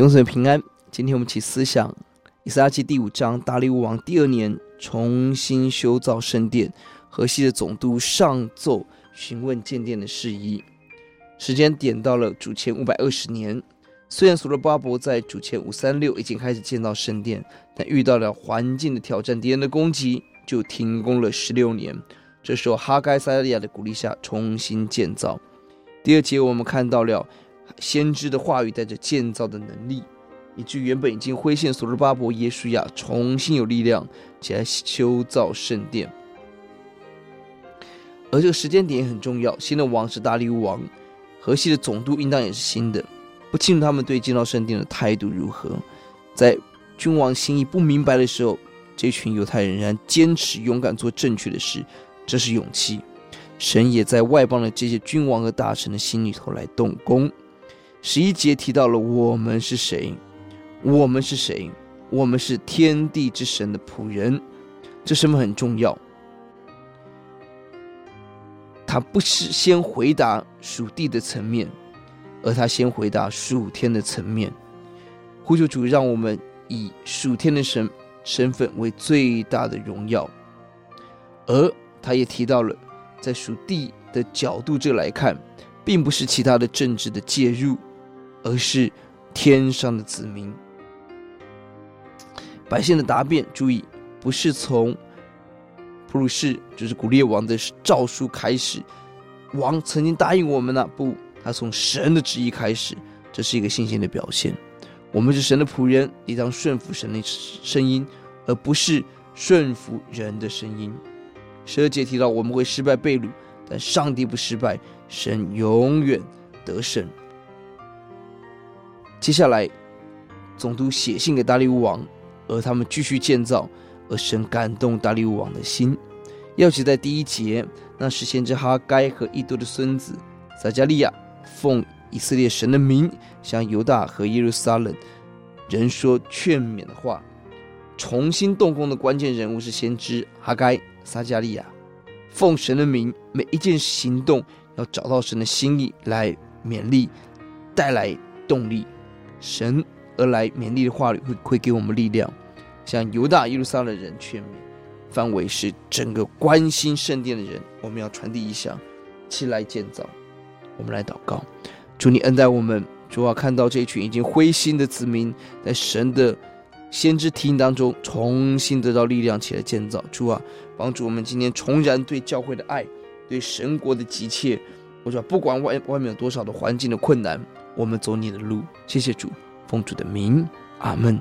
永存平安，今天我们起思想以斯拉记第五章，大力乌王第二年重新修造圣殿，河西的总督上奏询问建殿的事宜。时间点到了主前五百二十年。虽然所罗巴伯在主前五三六已经开始建造圣殿，但遇到了环境的挑战、敌人的攻击，就停工了十六年。这时候哈该、撒迦利亚的鼓励下，重新建造。第二节我们看到了。先知的话语带着建造的能力，以致原本已经灰线所罗巴伯、耶书亚重新有力量起来修造圣殿。而这个时间点也很重要，新的王是大利乌王，河西的总督应当也是新的。不清楚他们对建造圣殿的态度如何，在君王心意不明白的时候，这群犹太人仍然坚持勇敢做正确的事，这是勇气。神也在外邦的这些君王和大臣的心里头来动工。十一节提到了我们是谁？我们是谁？我们是天地之神的仆人。这什么很重要？他不是先回答属地的层面，而他先回答属天的层面。呼求主，让我们以属天的神身份为最大的荣耀。而他也提到了，在属地的角度这来看，并不是其他的政治的介入。而是天上的子民，百姓的答辩。注意，不是从普鲁士，就是古列王的诏书开始。王曾经答应我们了、不，他从神的旨意开始。这是一个信心的表现。我们是神的仆人，应当顺服神的声音，而不是顺服人的声音。十二节提到我们会失败被掳，但上帝不失败，神永远得胜。接下来，总督写信给大利乌王，而他们继续建造，而神感动大利乌王的心。要写在第一节，那是先知哈该和伊多的孙子撒迦利亚奉以色列神的名，向犹大和耶路撒冷人说劝勉的话。重新动工的关键人物是先知哈该、撒迦利亚，奉神的名，每一件行动要找到神的心意来勉励，带来动力。神而来勉励的话语会会给我们力量，向犹大耶路撒冷人劝勉，范围是整个关心圣殿的人，我们要传递一下，起来建造。我们来祷告，主你恩待我们，主要看到这群已经灰心的子民，在神的先知提醒当中重新得到力量，起来建造。主啊，帮助我们今天重燃对教会的爱，对神国的急切。我说，不管外外面有多少的环境的困难。我们走你的路，谢谢主，奉主的名，阿门。